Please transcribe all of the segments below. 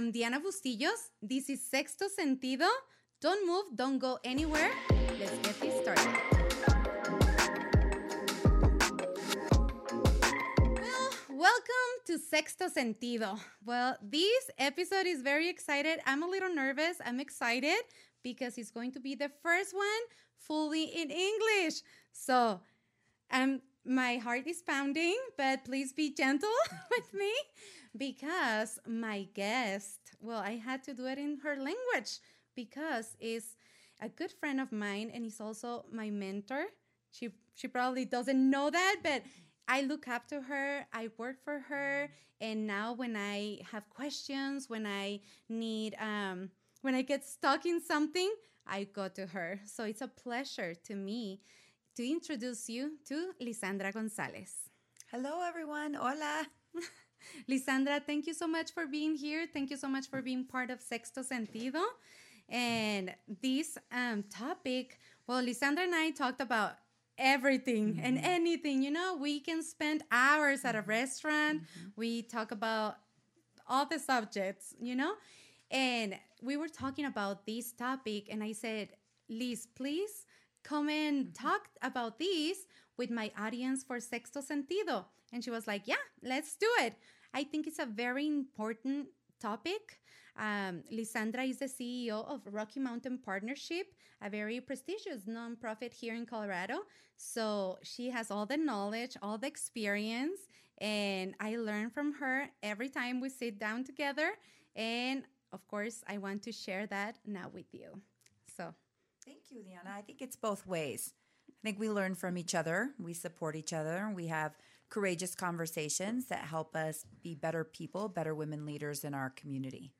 I'm Diana Bustillos. This is Sexto Sentido. Don't move, don't go anywhere. Let's get this started. Well, welcome to Sexto Sentido. Well, this episode is very excited. I'm a little nervous. I'm excited because it's going to be the first one fully in English. So, um, my heart is pounding, but please be gentle with me because my guest, well, I had to do it in her language because is a good friend of mine and he's also my mentor. She she probably doesn't know that, but I look up to her, I work for her, and now when I have questions, when I need um when I get stuck in something, I go to her. So it's a pleasure to me to introduce you to Lisandra Gonzales. Hello, everyone. Hola. Lisandra, thank you so much for being here. Thank you so much for being part of Sexto Sentido. And this um, topic, well, Lisandra and I talked about everything mm-hmm. and anything. You know, we can spend hours at a restaurant. Mm-hmm. We talk about all the subjects, you know? And we were talking about this topic, and I said, Liz, please come and mm-hmm. talk about this with my audience for Sexto Sentido. And she was like, Yeah, let's do it. I think it's a very important topic. Um, Lisandra is the CEO of Rocky Mountain Partnership, a very prestigious nonprofit here in Colorado. So she has all the knowledge, all the experience, and I learn from her every time we sit down together. And of course, I want to share that now with you. So, thank you, Diana. I think it's both ways. I think we learn from each other, we support each other, we have courageous conversations that help us be better people, better women leaders in our community.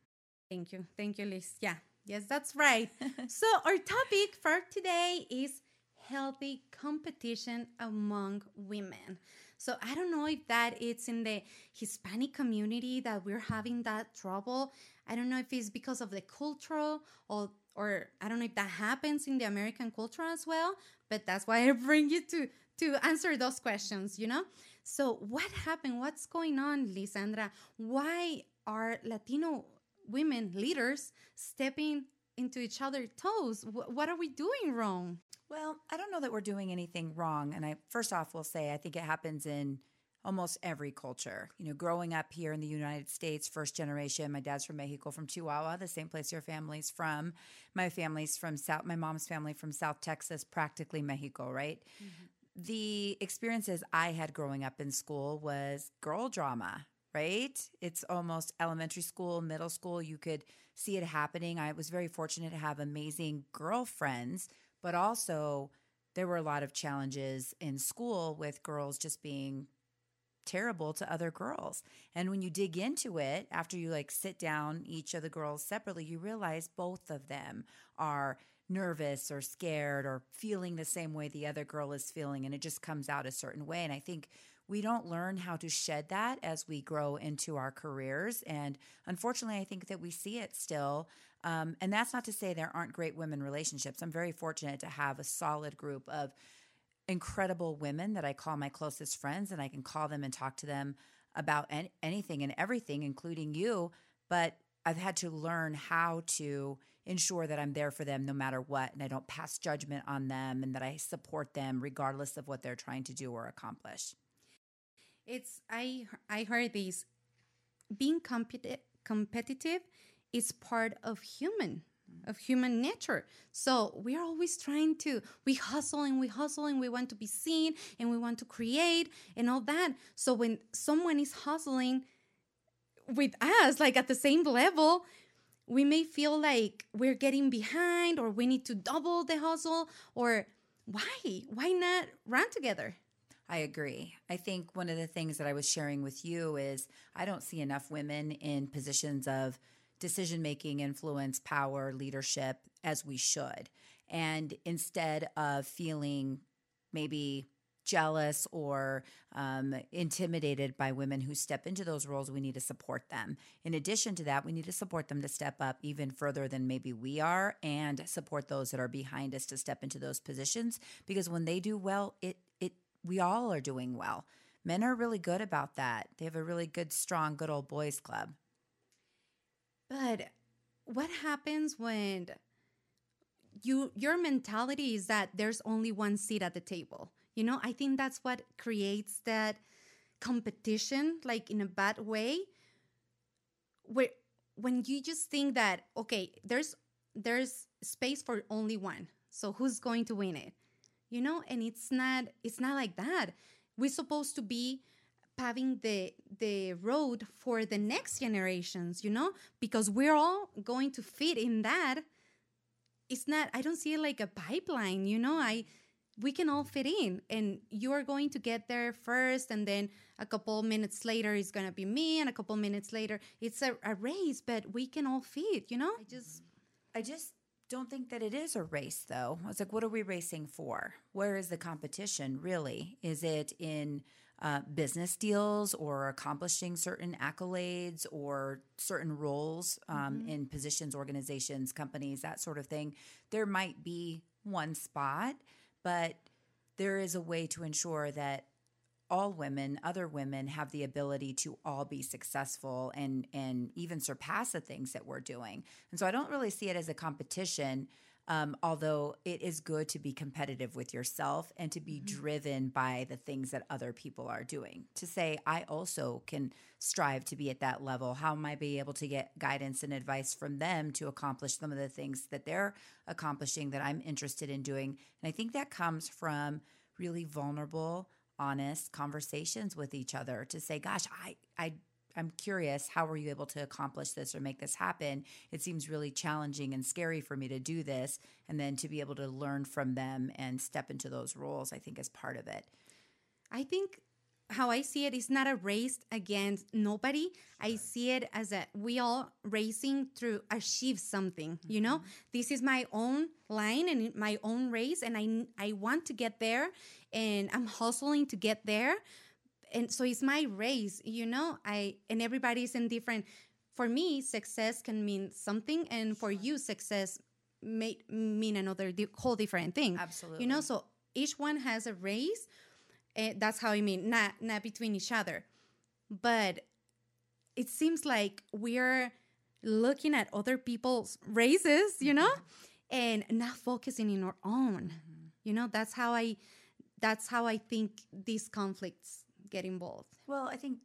Thank you. Thank you, Liz. Yeah, yes, that's right. so, our topic for today is healthy competition among women. So I don't know if that it's in the Hispanic community that we're having that trouble. I don't know if it's because of the cultural or or I don't know if that happens in the American culture as well, but that's why I bring you to to answer those questions, you know? So what happened? What's going on, Lisandra? Why are Latino women leaders stepping into each other's toes? what are we doing wrong? Well, I don't know that we're doing anything wrong. And I first off will say I think it happens in almost every culture. You know, growing up here in the United States, first generation, my dad's from Mexico, from Chihuahua, the same place your family's from. My family's from South, my mom's family from South Texas, practically Mexico, right? Mm-hmm. The experiences I had growing up in school was girl drama, right? It's almost elementary school, middle school. You could see it happening. I was very fortunate to have amazing girlfriends, but also there were a lot of challenges in school with girls just being terrible to other girls. And when you dig into it, after you like sit down each of the girls separately, you realize both of them are nervous or scared or feeling the same way the other girl is feeling. And it just comes out a certain way. And I think we don't learn how to shed that as we grow into our careers. And unfortunately, I think that we see it still. Um, and that's not to say there aren't great women relationships. I'm very fortunate to have a solid group of incredible women that I call my closest friends, and I can call them and talk to them about any, anything and everything, including you. But I've had to learn how to ensure that I'm there for them no matter what, and I don't pass judgment on them, and that I support them regardless of what they're trying to do or accomplish. It's I I heard this. being competi- competitive is part of human of human nature. So we are always trying to, we hustle and we hustle and we want to be seen and we want to create and all that. So when someone is hustling with us, like at the same level, we may feel like we're getting behind or we need to double the hustle or why? Why not run together? I agree. I think one of the things that I was sharing with you is I don't see enough women in positions of decision making, influence, power, leadership as we should. And instead of feeling maybe jealous or um, intimidated by women who step into those roles, we need to support them. In addition to that, we need to support them to step up even further than maybe we are and support those that are behind us to step into those positions because when they do well, it it we all are doing well. Men are really good about that. They have a really good strong good old boys club. But what happens when you your mentality is that there's only one seat at the table? You know, I think that's what creates that competition, like in a bad way, where when you just think that okay, there's there's space for only one, so who's going to win it? You know, and it's not it's not like that. We're supposed to be paving the the road for the next generations, you know, because we're all going to fit in that. It's not. I don't see it like a pipeline, you know. I we can all fit in and you're going to get there first and then a couple minutes later it's going to be me and a couple minutes later it's a, a, race but we can all fit you know i just i just don't think that it is a race though. I was like what are we racing for? Where is the competition really? Is it in uh, business deals or accomplishing certain accolades or certain roles um, mm-hmm. in positions organizations companies that sort of thing? There might be one spot but there is a way to ensure that all women, other women have the ability to all be successful and and even surpass the things that we're doing. And so I don't really see it as a competition. Um, although it is good to be competitive with yourself and to be mm-hmm. driven by the things that other people are doing. To say, I also can strive to be at that level. How am I be able to get guidance and advice from them to accomplish some of the things that they're accomplishing that I'm interested in doing? And I think that comes from really vulnerable, honest conversations with each other to say, gosh, I, I I'm curious, how were you able to accomplish this or make this happen? It seems really challenging and scary for me to do this. And then to be able to learn from them and step into those roles, I think is part of it. I think how I see it is not a race against nobody. I see it as a we all racing to achieve something. Mm-hmm. You know, mm-hmm. this is my own line and my own race, and I I want to get there, and I'm hustling to get there and so it's my race you know i and everybody's in different for me success can mean something and for you success may mean another whole different thing absolutely you know so each one has a race and that's how i mean not not between each other but it seems like we're looking at other people's races you know mm-hmm. and not focusing in our own mm-hmm. you know that's how i that's how i think these conflicts get involved? Well, I think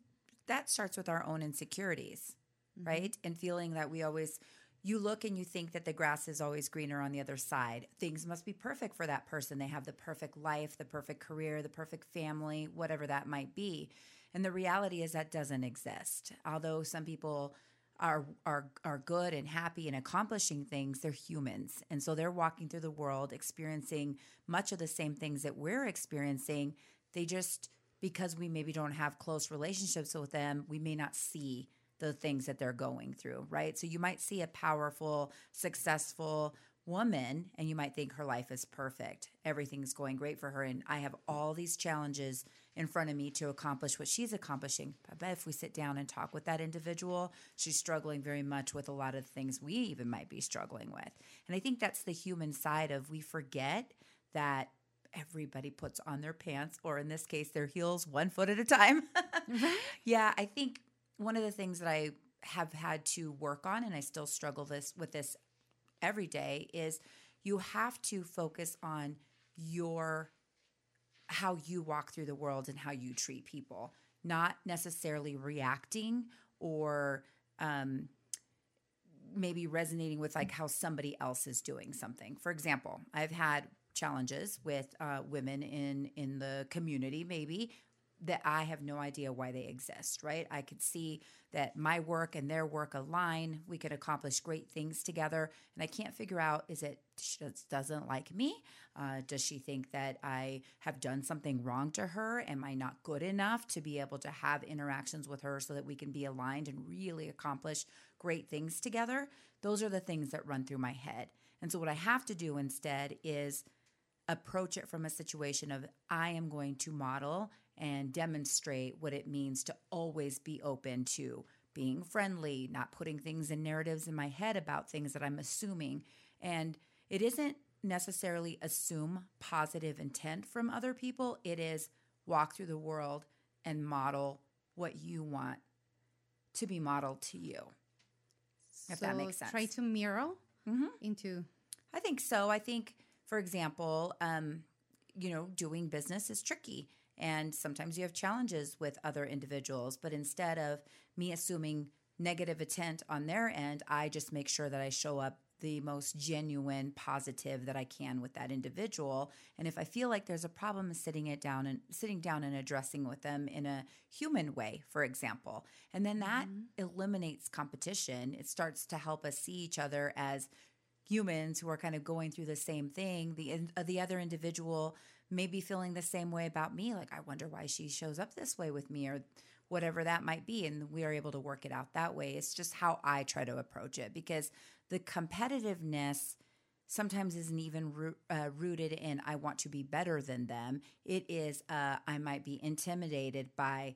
that starts with our own insecurities, mm-hmm. right? And feeling that we always you look and you think that the grass is always greener on the other side. Things must be perfect for that person. They have the perfect life, the perfect career, the perfect family, whatever that might be. And the reality is that doesn't exist. Although some people are are are good and happy and accomplishing things, they're humans. And so they're walking through the world experiencing much of the same things that we're experiencing. They just because we maybe don't have close relationships with them, we may not see the things that they're going through, right? So you might see a powerful, successful woman and you might think her life is perfect. Everything's going great for her. And I have all these challenges in front of me to accomplish what she's accomplishing. I bet if we sit down and talk with that individual, she's struggling very much with a lot of the things we even might be struggling with. And I think that's the human side of we forget that everybody puts on their pants, or in this case, their heels one foot at a time. Yeah, I think one of the things that I have had to work on, and I still struggle this with this every day, is you have to focus on your how you walk through the world and how you treat people, not necessarily reacting or um, maybe resonating with like how somebody else is doing something. For example, I've had challenges with uh, women in in the community maybe that I have no idea why they exist, right? I could see that my work and their work align. We could accomplish great things together. And I can't figure out is it she doesn't like me? Uh, does she think that I have done something wrong to her? Am I not good enough to be able to have interactions with her so that we can be aligned and really accomplish great things together? Those are the things that run through my head. And so, what I have to do instead is approach it from a situation of I am going to model and demonstrate what it means to always be open to being friendly, not putting things in narratives in my head about things that I'm assuming. And it isn't necessarily assume positive intent from other people, it is walk through the world and model what you want to be modeled to you. If that makes sense. Try to mirror Mhm. into. I think so. I think, for example, um, you know, doing business is tricky. And sometimes you have challenges with other individuals. But instead of me assuming negative intent on their end, I just make sure that I show up the most genuine positive that I can with that individual. And if I feel like there's a problem, sitting it down and sitting down and addressing with them in a human way, for example. And then that eliminates competition. It starts to help us see each other as humans who are kind of going through the same thing. The uh, the other individual may be feeling the same way about me. Like I wonder why she shows up this way with me, or whatever that might be, and we are able to work it out that way. It's just how I try to approach it because the competitiveness sometimes isn't even uh, rooted in I want to be better than them. It is uh, I might be intimidated by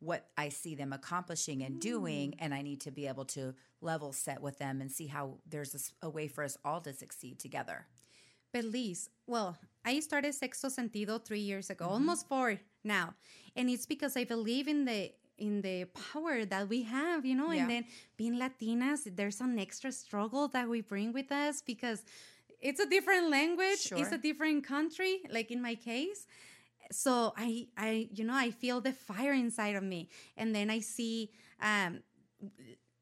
what I see them accomplishing and doing, and I need to be able to level set with them and see how there's a way for us all to succeed together. But Liz, well, I started Sexto Sentido three years ago, Mm-hmm. almost four now, and it's because I believe in the in the power that we have, you know. Yeah. And then being Latinas, there's an extra struggle that we bring with us because it's a different language, it's a different country. Like in my case, so I I you know I feel the fire inside of me, and then I see um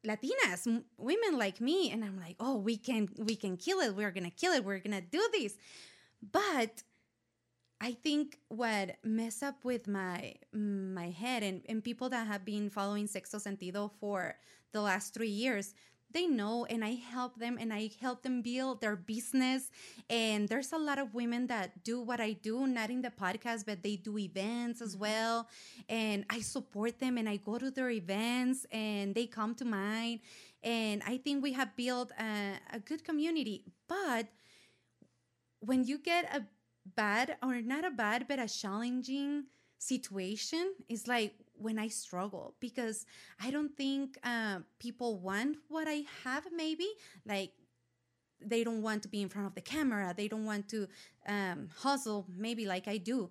Latinas, women like me, and I'm like, oh, we can we can kill it. We're gonna kill it. We're gonna do this. But I think what mess up with my my head and, and people that have been following Sexto Sentido for the last three years, they know and I help them and I help them build their business. And there's a lot of women that do what I do, not in the podcast, but they do events as mm-hmm. well. And I support them and I go to their events and they come to mine. And I think we have built a, a good community. But when you get a bad or not a bad but a challenging situation is like when i struggle because i don't think uh, people want what i have maybe like they don't want to be in front of the camera they don't want to um, hustle maybe like i do.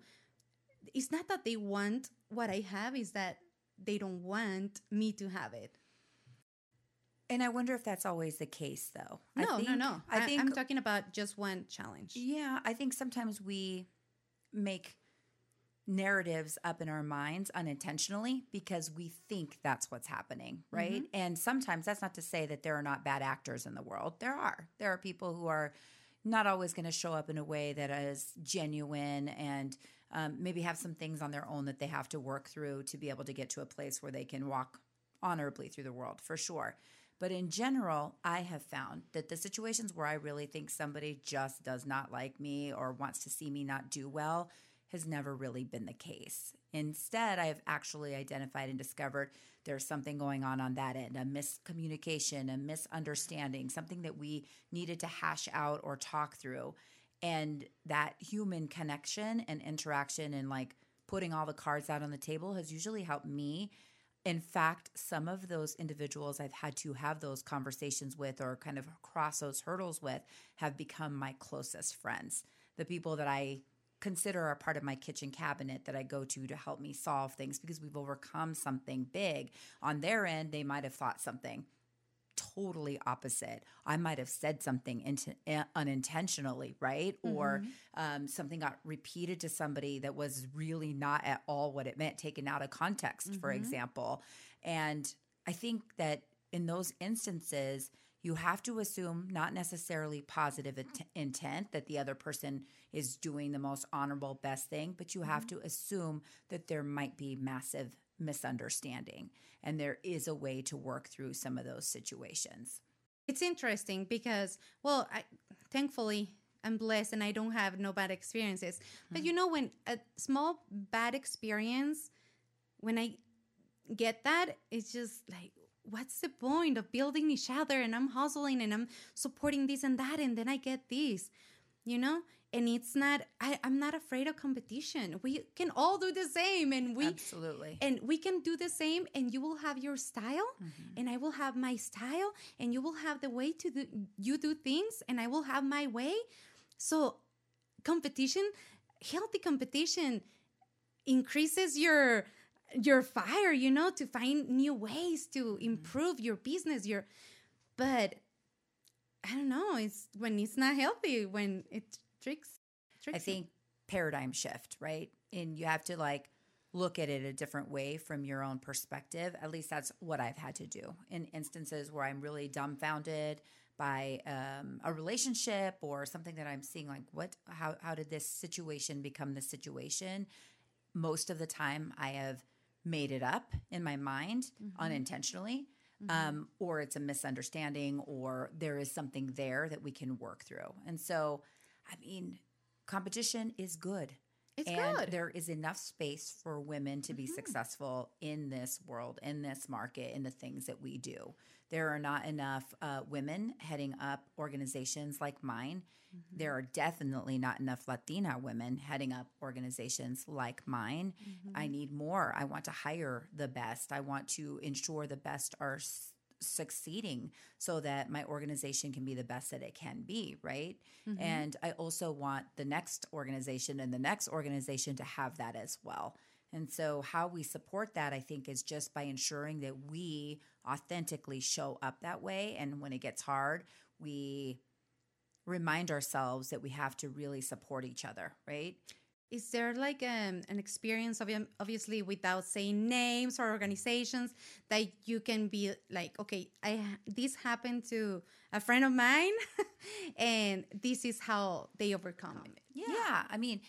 It's not that they want what i have is that they don't want me to have it. And I wonder if that's always the case, though. I no no think- no. I think i'm talking about just one challenge. Yeah, I think sometimes we make narratives up in our minds unintentionally because we think that's what's happening, right? And sometimes that's not to say that there are not bad actors in the world. There are. There are people who are not always going to show up in a way that is genuine and um, maybe have some things on their own that they have to work through to be able to get to a place where they can walk honorably through the world for sure. But in general, I have found that the situations where I really think somebody just does not like me or wants to see me not do well has never really been the case. Instead, I have actually identified and discovered there's something going on on that end a miscommunication, a misunderstanding, something that we needed to hash out or talk through. And that human connection and interaction and like putting all the cards out on the table has usually helped me in fact, some of those individuals I've had to have those conversations with or kind of cross those hurdles with have become my closest friends. The people that I consider are part of my kitchen cabinet that I go to to help me solve things because we've overcome something big. On their end, they might have thought something totally opposite. I might have said something int- uh, unintentionally, right? Or um, something got repeated to somebody that was really not at all what it meant, taken out of context, for example. And I think that in those instances, you have to assume not necessarily positive int- intent that the other person is doing the most honorable, best thing, but you have mm-hmm. to assume that there might be massive misunderstanding and there is a way to work through some of those situations. It's interesting because, well, I, thankfully, I'm blessed and I don't have no bad experiences. But mm-hmm. you know, when a small bad experience, when I get that, it's just like, what's the point of building each other? And I'm hustling and I'm supporting this and that, and then I get this, you know? And it's not, I, I'm not afraid of competition. We can all do the same and we, Absolutely. and we can do the same and you will have your style mm-hmm. and i will have my style and you will have the way to do you do things and i will have my way so competition healthy competition increases your your fire you know to find new ways to improve your business your but I don't know. It's when it's not healthy, when it tricks. tricks I think paradigm shift, right? And you have to like look at it a different way from your own perspective. At least that's what I've had to do in instances where I'm really dumbfounded by um, a relationship or something that I'm seeing like what how how did this situation become this situation? Most of the time I have made it up in my mind mm-hmm. unintentionally. Mm-hmm. Um, or it's a misunderstanding, or there is something there that we can work through. And so, I mean, competition is good. It's and good. there is enough space for women to be mm-hmm. successful in this world, in this market, in the things that we do. There are not enough uh, women heading up organizations like mine. Mm-hmm. There are definitely not enough Latina women heading up organizations like mine. Mm-hmm. I need more. I want to hire the best. I want to ensure the best are succeeding so that my organization can be the best that it can be, right? Mm-hmm. And I also want the next organization and the next organization to have that as well. And so, how we support that, I think, is just by ensuring that we authentically show up that way. And when it gets hard, we remind ourselves that we have to really support each other, right? Is there like um, an experience, of, obviously, without saying names or organizations, that you can be like, okay, I this happened to a friend of mine, and this is how they overcome it. Yeah, yeah. I mean,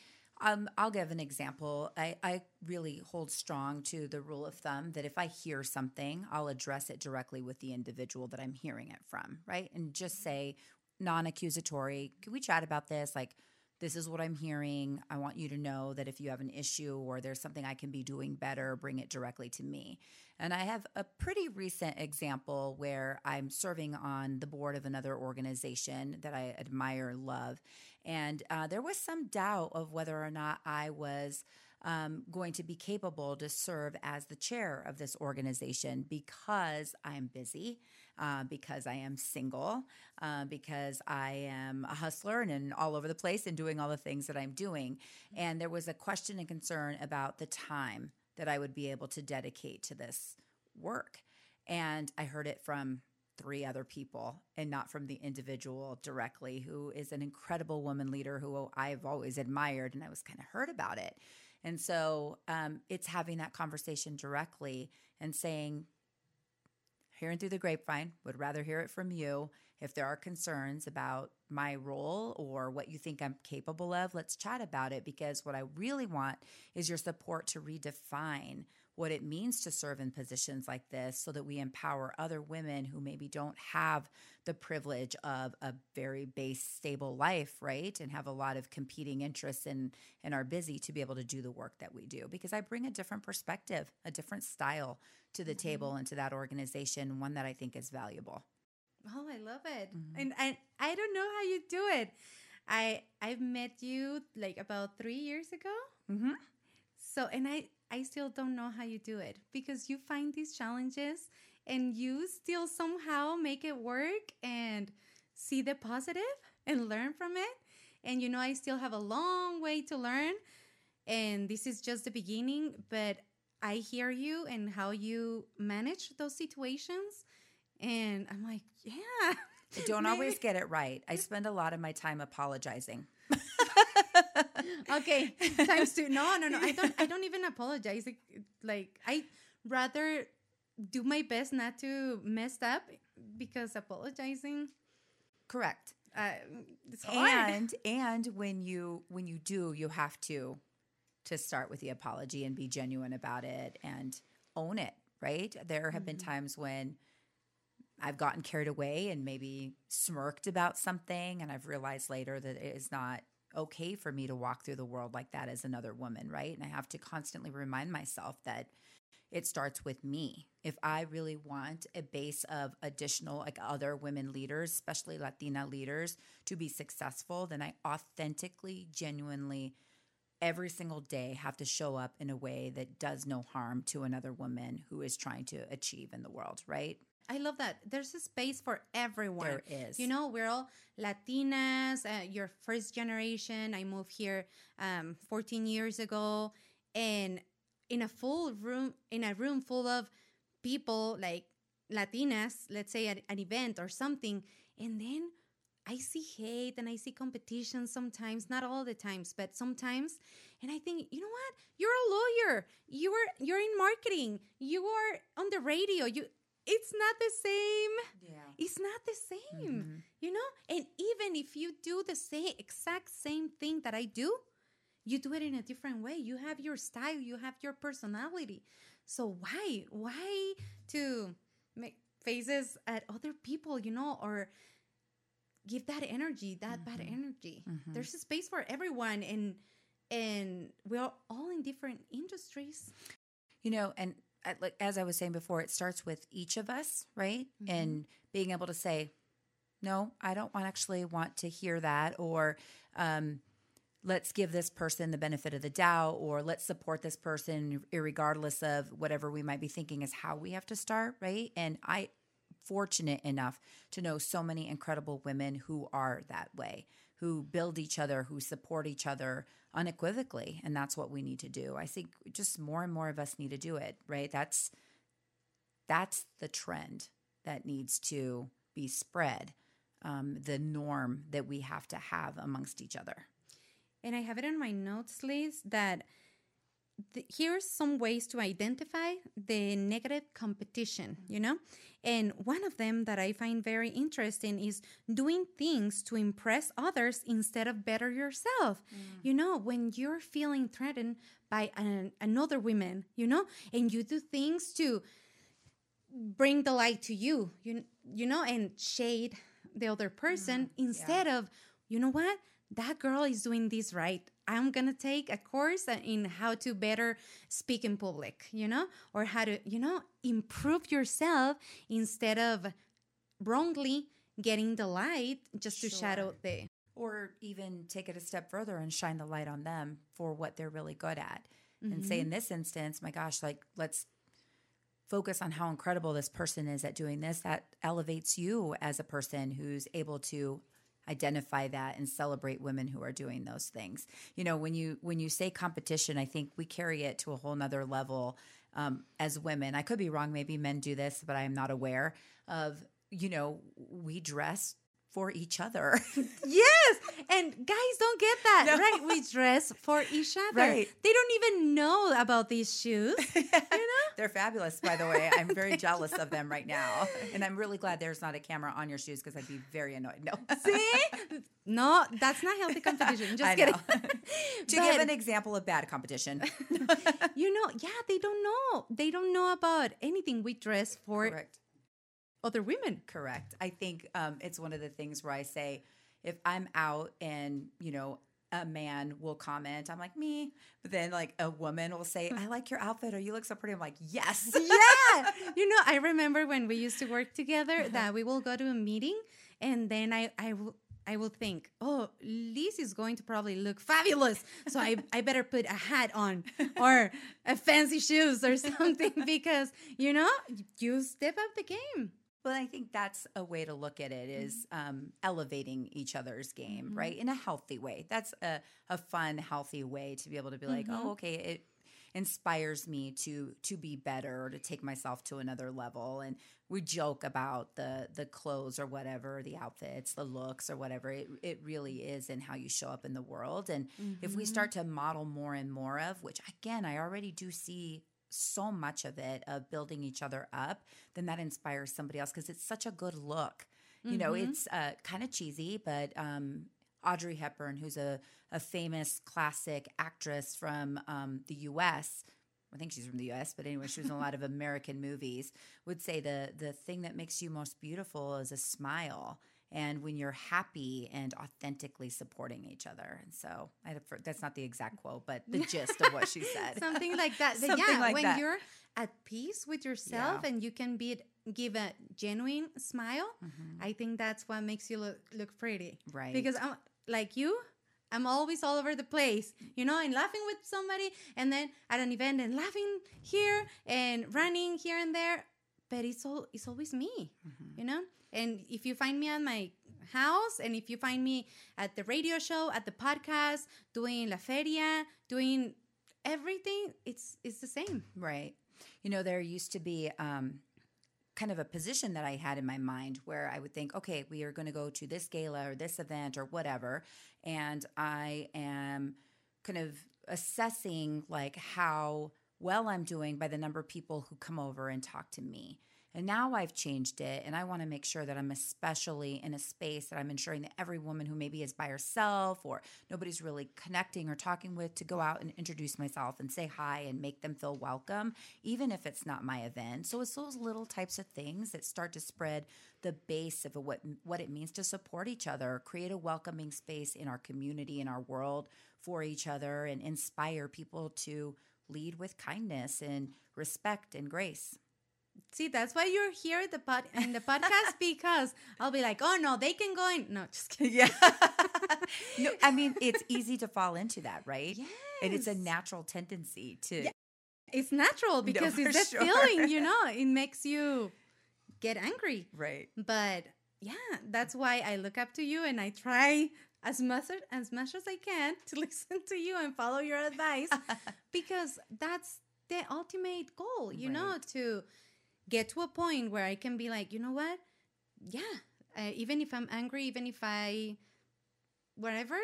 um, I'll give an example. I, I really hold strong to the rule of thumb that if I hear something, I'll address it directly with the individual that I'm hearing it from, right? And just say non accusatory, can we chat about this? Like, this is what I'm hearing. I want you to know that if you have an issue or there's something I can be doing better, bring it directly to me. And I have a pretty recent example where I'm serving on the board of another organization that I admire, love. And uh, there was some doubt of whether or not I was um, going to be capable to serve as the chair of this organization because I'm busy, uh, because I am single, uh, because I am a hustler and, and all over the place and doing all the things that I'm doing. And there was a question and concern about the time that I would be able to dedicate to this work. And I heard it from three other people and not from the individual directly, who is an incredible woman leader who I've always admired. And I was kind of hurt about it. And so um, it's having that conversation directly and saying, hearing through the grapevine, would rather hear it from you. If there are concerns about my role or what you think I'm capable of, let's chat about it because what I really want is your support to redefine what it means to serve in positions like this so that we empower other women who maybe don't have the privilege of a very base stable life right and have a lot of competing interests and and are busy to be able to do the work that we do because i bring a different perspective a different style to the mm-hmm. table and to that organization one that i think is valuable oh i love it mm-hmm. and I, I don't know how you do it i i've met you like about three years ago mm-hmm. so and i I still don't know how you do it because you find these challenges and you still somehow make it work and see the positive and learn from it. And you know, I still have a long way to learn. And this is just the beginning, but I hear you and how you manage those situations. And I'm like, yeah. I don't always get it right. I spend a lot of my time apologizing. okay, times two. No, no, no. I don't. I don't even apologize. Like, like I rather do my best not to mess up because apologizing. Correct. Uh. And and when you when you do, you have to to start with the apology and be genuine about it and own it. Right. There have mm-hmm. been times when. I've gotten carried away and maybe smirked about something, and I've realized later that it is not okay for me to walk through the world like that as another woman, right? And I have to constantly remind myself that it starts with me. If I really want a base of additional, like other women leaders, especially Latina leaders, to be successful, then I authentically, genuinely, every single day have to show up in a way that does no harm to another woman who is trying to achieve in the world, right? I love that. There's a space for everyone. There is. You know, we're all Latinas, uh, your first generation. I moved here um, 14 years ago. And in a full room, in a room full of people, like Latinas, let's say at an event or something, and then I see hate and I see competition sometimes, not all the times, but sometimes. And I think, you know what? You're a lawyer. You are you're in marketing. You are on the radio. You it's not the same. Yeah. It's not the same. Mm-hmm. You know? And even if you do the same exact same thing that I do, you do it in a different way. You have your style, you have your personality. So why? Why to make faces at other people, you know, or give that energy, that bad mm-hmm. energy. Mm-hmm. There's a space for everyone and and we're all in different industries. You know, and uh, like as I was saying before, it starts with each of us, right? Mm-hmm. And being able to say, "No, I don't want actually want to hear that," or um, "Let's give this person the benefit of the doubt," or "Let's support this person, regardless of whatever we might be thinking is how we have to start," right? And I fortunate enough to know so many incredible women who are that way, who build each other, who support each other unequivocally, and that's what we need to do. I think just more and more of us need to do it, right? That's that's the trend that needs to be spread, um, the norm that we have to have amongst each other. And I have it on my notes list that th- here's some ways to identify the negative competition, mm-hmm. you know? And one of them that I find very interesting is doing things to impress others instead of better yourself. Mm. You know, when you're feeling threatened by an, another woman, you know, and you do things to bring the light to you, you, you know, and shade the other person mm, instead of, you know what? That girl is doing this right. I'm going to take a course in how to better speak in public, you know, or how to, you know, improve yourself instead of wrongly getting the light just to shadow the. Or even take it a step further and shine the light on them for what they're really good at. And say, in mm-hmm. this instance, my gosh, like, let's focus on how incredible this person is at doing this. That elevates you as a person who's able to identify that and celebrate women who are doing those things. You know when you when you say competition i think we carry it to a whole nother level um, as women. I could be wrong maybe men do this but i am not aware of you know we dress for each other Yes, and guys don't get that, No. right? We dress for each other. Right. They don't even know about these shoes. you know? They're fabulous, by the way. I'm very jealous of them right now. And I'm really glad there's not a camera on your shoes because I'd be very annoyed. No. See? No, that's not healthy competition. Just I kidding. to give an example of bad competition. you know, yeah, they don't know. They don't know about anything. We dress for Correct. Other women. Correct. I think um, it's one of the things where I say, if I'm out and, you know, a man will comment, I'm like, me. But then, like, a woman will say, I like your outfit or you look so pretty. I'm like, yes. yeah. You know, I remember when we used to work together Uh-huh. that we will go to a meeting and then I I will I will think, oh, Liz is going to probably look fabulous. So I, I better put a hat on or a fancy shoes or something because, you know, you step up the game. Well, I think that's a way to look at it is mm-hmm. um, elevating each other's game, right? Mm-hmm. In a healthy way. That's a, a fun, healthy way to be able to be like, mm-hmm. oh, okay, it inspires me to to be better or to take myself to another level. And we joke about the the clothes or whatever, the outfits, the looks or whatever. It it really is in how you show up in the world. And if we start to model more and more of, which again, I already do see so much of it of building each other up, then that inspires somebody else because it's such a good look. You know, it's uh, kind of cheesy, but um, Audrey Hepburn, who's a, a famous classic actress from um, the US, I think she's from the US, but anyway, she was in a lot of American movies, would say the, the thing that makes you most beautiful is a smile. And when you're happy and authentically supporting each other. And so I that's not the exact quote, but the gist of what she said. Something like that. Something yeah, like when that. you're at peace with yourself Yeah. and you can be give a genuine smile, Mm-hmm. I think that's what makes you look look pretty. Right. Because I'm like you, I'm always all over the place, you know, and laughing with somebody and then at an event and laughing here and running here and there. But it's all it's always me, Mm-hmm. you know? And if you find me at my house and if you find me at the radio show, at the podcast, doing La Feria, doing everything, it's it's the same. Right. You know, there used to be um, kind of a position that I had in my mind where I would think, okay, we are going to go to this gala or this event or whatever. And I am kind of assessing like how well I'm doing by the number of people who come over and talk to me. And now I've changed it, and I want to make sure that I'm especially in a space that I'm ensuring that every woman who maybe is by herself or nobody's really connecting or talking with to go out and introduce myself and say hi and make them feel welcome, even if it's not my event. So it's those little types of things that start to spread the base of what what it means to support each other, create a welcoming space in our community, in our world for each other, and inspire people to lead with kindness and respect and grace. See, that's why you're here at the pod in the podcast because I'll be like, oh no, they can go in. No, just kidding. Yeah. no, I mean, it's easy to fall into that, right? Yes. And it's a natural tendency to. Yeah. It's natural because for it's that sure. feeling, you know, it makes you get angry. Right. But yeah, that's why I look up to you and I try as much as much as I can to listen to you and follow your advice because that's the ultimate goal, you know, to get to a point where I can be like, you know what? Yeah, uh, even if I'm angry, even if I whatever,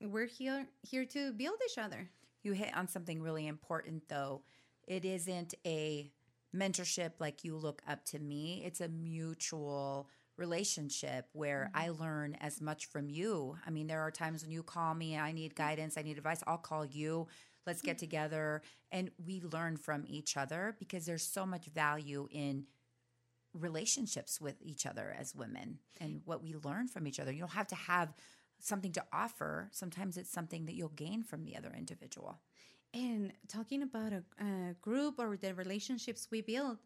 we're here here to build each other. You hit on something really important, though. It isn't a mentorship like you look up to me, it's a mutual relationship where I learn as much from you. I mean, there are times when you call me, I need guidance, I need advice, I'll call you. Let's get together and we learn from each other because there's so much value in relationships with each other as women and what we learn from each other. You don't have to have something to offer. Sometimes it's something that you'll gain from the other individual. And talking about a, a group or the relationships we build,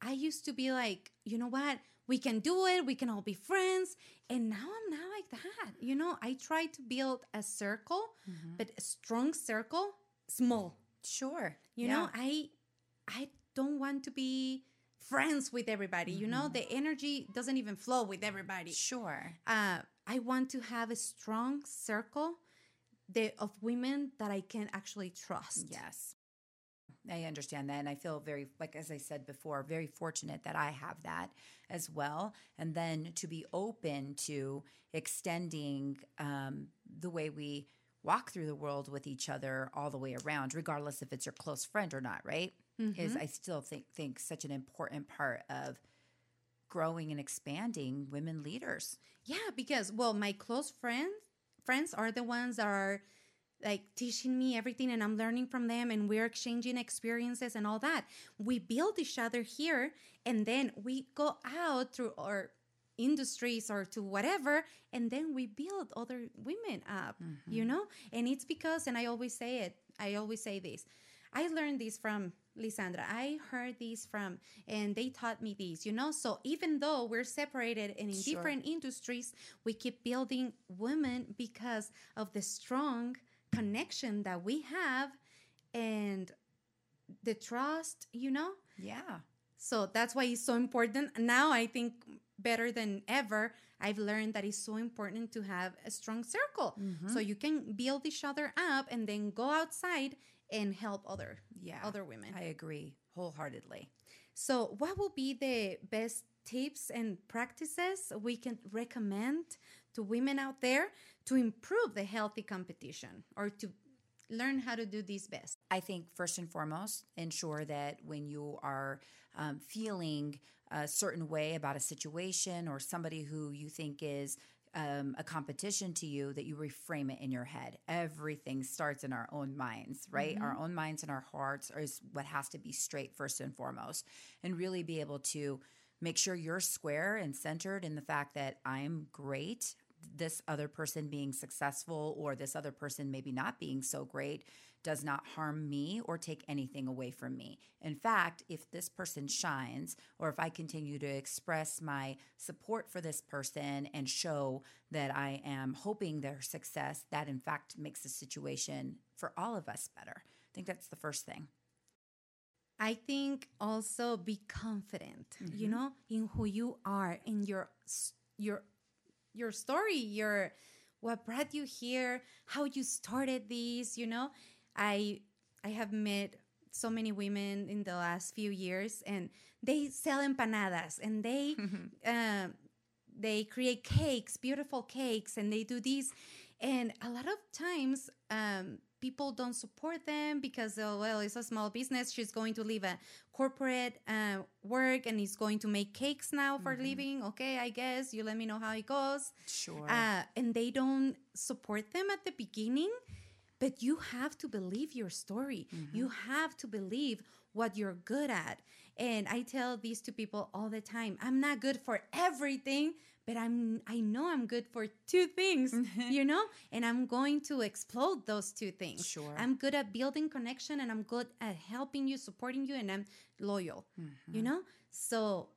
I used to be like, you know what? We can do it. We can all be friends. And now I'm not like that. You know, I try to build a circle, mm-hmm. but a strong circle, small. Sure. You know, I I don't want to be friends with everybody. You know, the energy doesn't even flow with everybody. sure. Uh, I want to have a strong circle the, of women that I can actually trust. Yes. I understand that. And I feel very, like, as I said before, very fortunate that I have that as well. And then to be open to extending um, the way we walk through the world with each other all the way around, regardless if it's your close friend or not, right? Is mm-hmm. I still think think such an important part of growing and expanding women leaders. Yeah, because well, my close friends friends are the ones that are like teaching me everything and I'm learning from them and we're exchanging experiences and all that. We build each other here and then we go out through our industries or to whatever and then we build other women up, you mm-hmm. know? And it's because and I always say it. I always say this. I learned this from Lisandra. I heard this from, and they taught me this you know? So even though we're separated and in Sure. different industries, we keep building women because of the strong connection that we have and the trust, you know? Yeah. So that's why it's so important. Now I think better than ever, I've learned that it's so important to have a strong circle. Mm-hmm. So you can build each other up and then go outside and help other Yeah. other women. I agree wholeheartedly. So, what will be the best tips and practices we can recommend to women out there to improve the healthy competition or to learn how to do this best? I think first and foremost, ensure that when you are um, feeling a certain way about a situation or somebody who you think is um, a competition to you, that you reframe it in your head. Everything starts in our own minds, right? Our own minds and our hearts is what has to be straight first and foremost, and really be able to make sure you're square and centered in the fact that I'm great this other person being successful or this other person maybe not being so great does not harm me or take anything away from me. In fact, if this person shines or if I continue to express my support for this person and show that I am hoping their success, that in fact makes the situation for all of us better. I think that's the first thing. I think also be confident, you mm-hmm. know, in who you are, in your your your story, your what brought you here, how you started this, you know. I I have met so many women in the last few years, and they sell empanadas and they uh, they create cakes, beautiful cakes, and they do these. And a lot of times, um, people don't support them because, oh, well, it's a small business. She's going to leave a corporate uh, work and is going to make cakes now for living. Okay, I guess you let me know how it goes. Sure. Uh, and they don't support them at the beginning. But you have to believe your story. You have to believe what you're good at. And I tell these to people all the time. I'm not good for everything, but I'm I know I'm good for two things, you know? And I'm going to explode those two things. Sure. I'm good at building connection and I'm good at helping you, supporting you, and I'm loyal. You know? So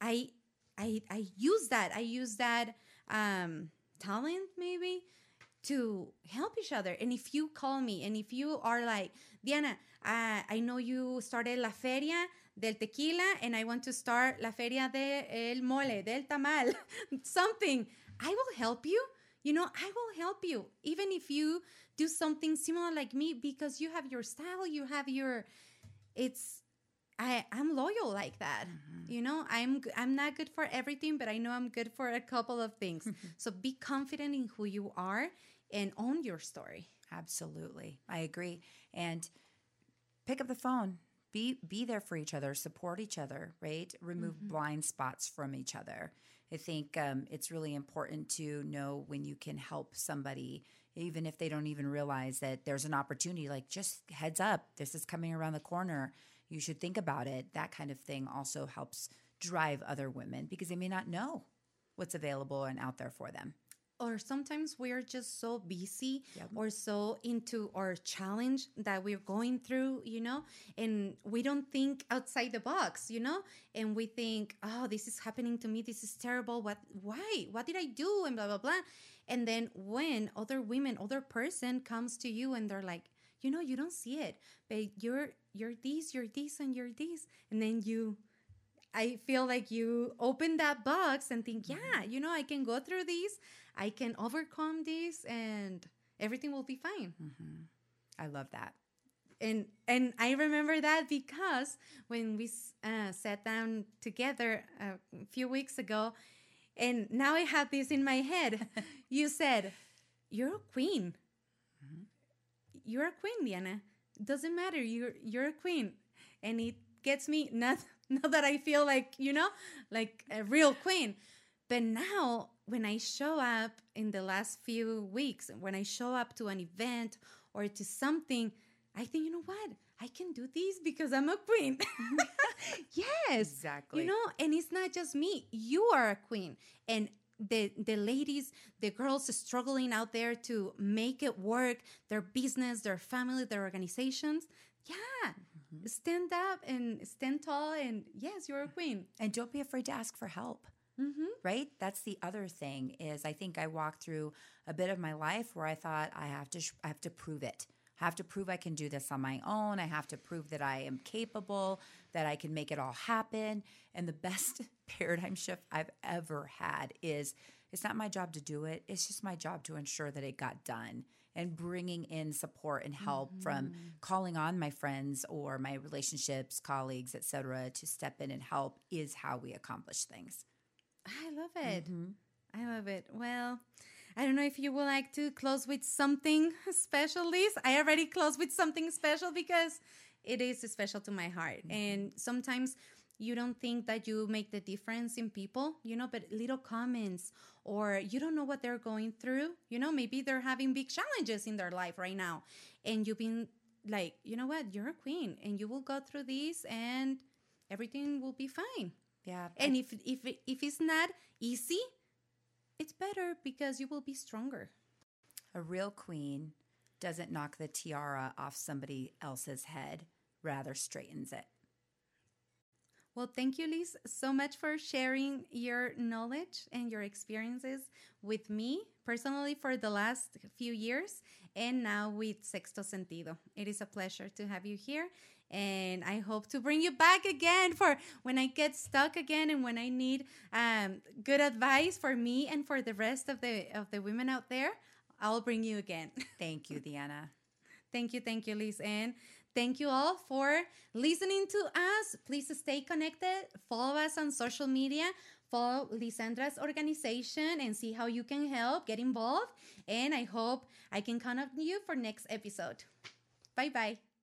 I I I use that. I use that um talent maybe to help each other. And if you call me and if you are like, Diana, uh, I know you started La Feria del Tequila and I want to start La Feria del el Mole, del Tamal, something, I will help you. You know, I will help you. Even if you do something similar like me because you have your style, you have your, it's, I, I'm loyal like that. Mm-hmm. You know, I'm I'm not good for everything, but I know I'm good for a couple of things. Mm-hmm. so be confident in who you are and own your story. Absolutely. I agree. And pick up the phone. Be be there for each other, support each other, right? Remove blind spots from each other. I think um, it's really important to know when you can help somebody, even if they don't even realize that there's an opportunity. Like, just heads up, this is coming around the corner. You should think about it. That kind of thing also helps drive other women because they may not know what's available and out there for them. Or sometimes we're just so busy Yep. or so into our challenge that we're going through, you know, and we don't think outside the box, you know, and we think, oh, this is happening to me. This is terrible. What, why? What did I do? And blah, blah, blah. And then when other women, other person comes to you and they're like, you know, you don't see it, but you're, you're this, you're this, and you're this. And then you, I feel like you open that box and think, mm-hmm. yeah, you know, I can go through these, I can overcome this, and everything will be fine. Mm-hmm. I love that. And and I remember that because when we uh, sat down together uh, a few weeks ago, and now I have this in my head. you said, "You're a queen. Mm-hmm. You're a queen, Diana. Doesn't matter. You're you're a queen," and it gets me not not that I feel like you know like a real queen, but now when I show up in the last few weeks, when I show up to an event or to something, I think you know what I can do this because I'm a queen. yes, Exactly. You know, and it's not just me. You are a queen, and the the ladies, the girls struggling out there to make it work, their business, their family, their organizations. Yeah, Mm-hmm. stand up and stand tall, and yes, you're a queen. And don't be afraid to ask for help. Mm-hmm. Right? That's the other thing is I think I walked through a bit of my life where I thought I have to sh- I have to prove it. I have to prove I can do this on my own. I have to prove that I am capable, that I can make it all happen. And the best paradigm shift I've ever had is it's not my job to do it. It's just my job to ensure that it got done and bringing in support and help from mm-hmm. calling on my friends or my relationships, colleagues, etc., to step in and help is how we accomplish things. I love it. Mm-hmm. I love it. Well, I don't know if you would like to close with something special, Liz. I already closed with something special because it is special to my heart. Mm-hmm. And sometimes you don't think that you make the difference in people, you know, but little comments or you don't know what they're going through. You know, maybe they're having big challenges in their life right now. And you've been like, you know what, you're a queen and you will go through this and everything will be fine. Yeah. And if if if it's not easy, it's better because you will be stronger. A real queen doesn't knock the tiara off somebody else's head, rather straightens it. Well, thank you, Liz, so much for sharing your knowledge and your experiences with me personally for the last few years and now with Sexto Sentido. It is a pleasure to have you here. And I hope to bring you back again for when I get stuck again and when I need um, good advice for me and for the rest of the of the women out there. I'll bring you again. Thank you, Diana. Thank you, thank you, Liz. And thank you all for listening to us. Please stay connected. Follow us on social media. Follow Lisandra's organization and see how you can help. Get involved. And I hope I can count on you for next episode. Bye bye.